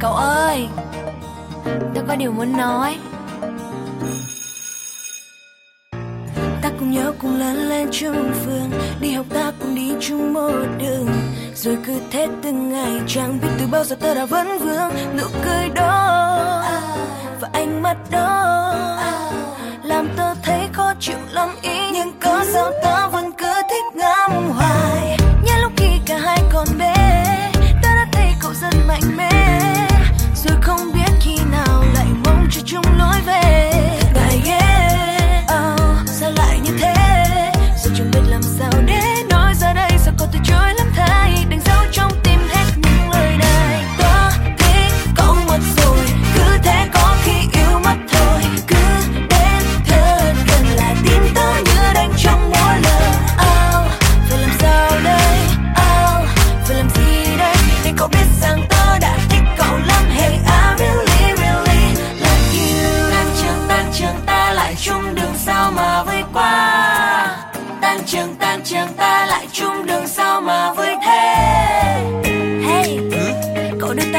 cậu ơi Tao có điều muốn nói. Ta cùng nhớ cùng lớn lên chung phương, Đi học ta cùng đi chung một đường. Rồi cứ thế từng ngày, Chẳng biết từ bao giờ ta đã vẫn vương Nụ cười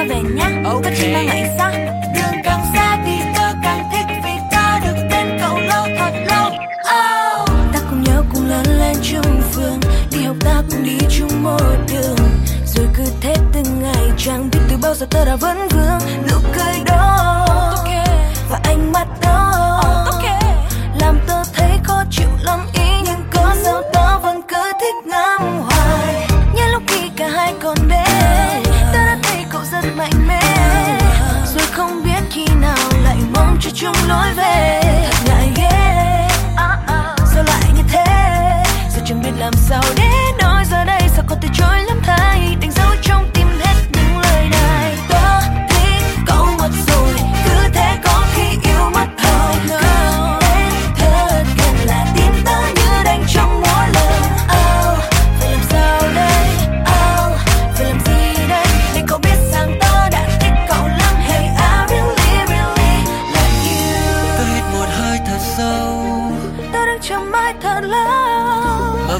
về nhé okay. Có khi mang lại sao Đường càng xa thì tớ càng thích Vì ta được bên cậu lâu thật lâu oh. Ta cùng nhớ cùng lớn lên chung phương Đi học ta cũng đi chung một đường Rồi cứ thế từng ngày Chẳng biết từ bao giờ tớ đã vẫn vương không biết khi nào lại mong cho chúng lối về. Thật ngại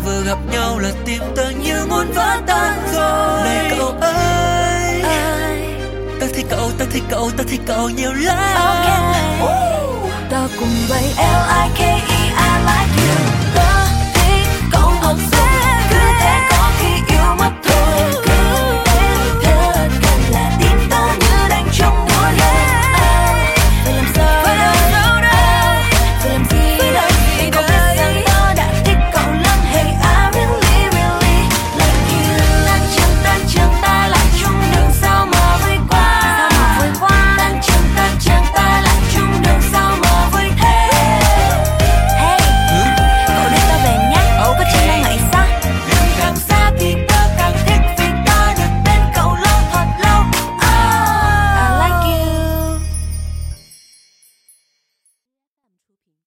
vừa gặp nhau là tim tớ như muốn vỡ tan rồi. Này cậu ơi. Ai? ta thích cậu ta thích cậu ta thích cậu nhiều lắm. Okay. tao cùng bay L I K E.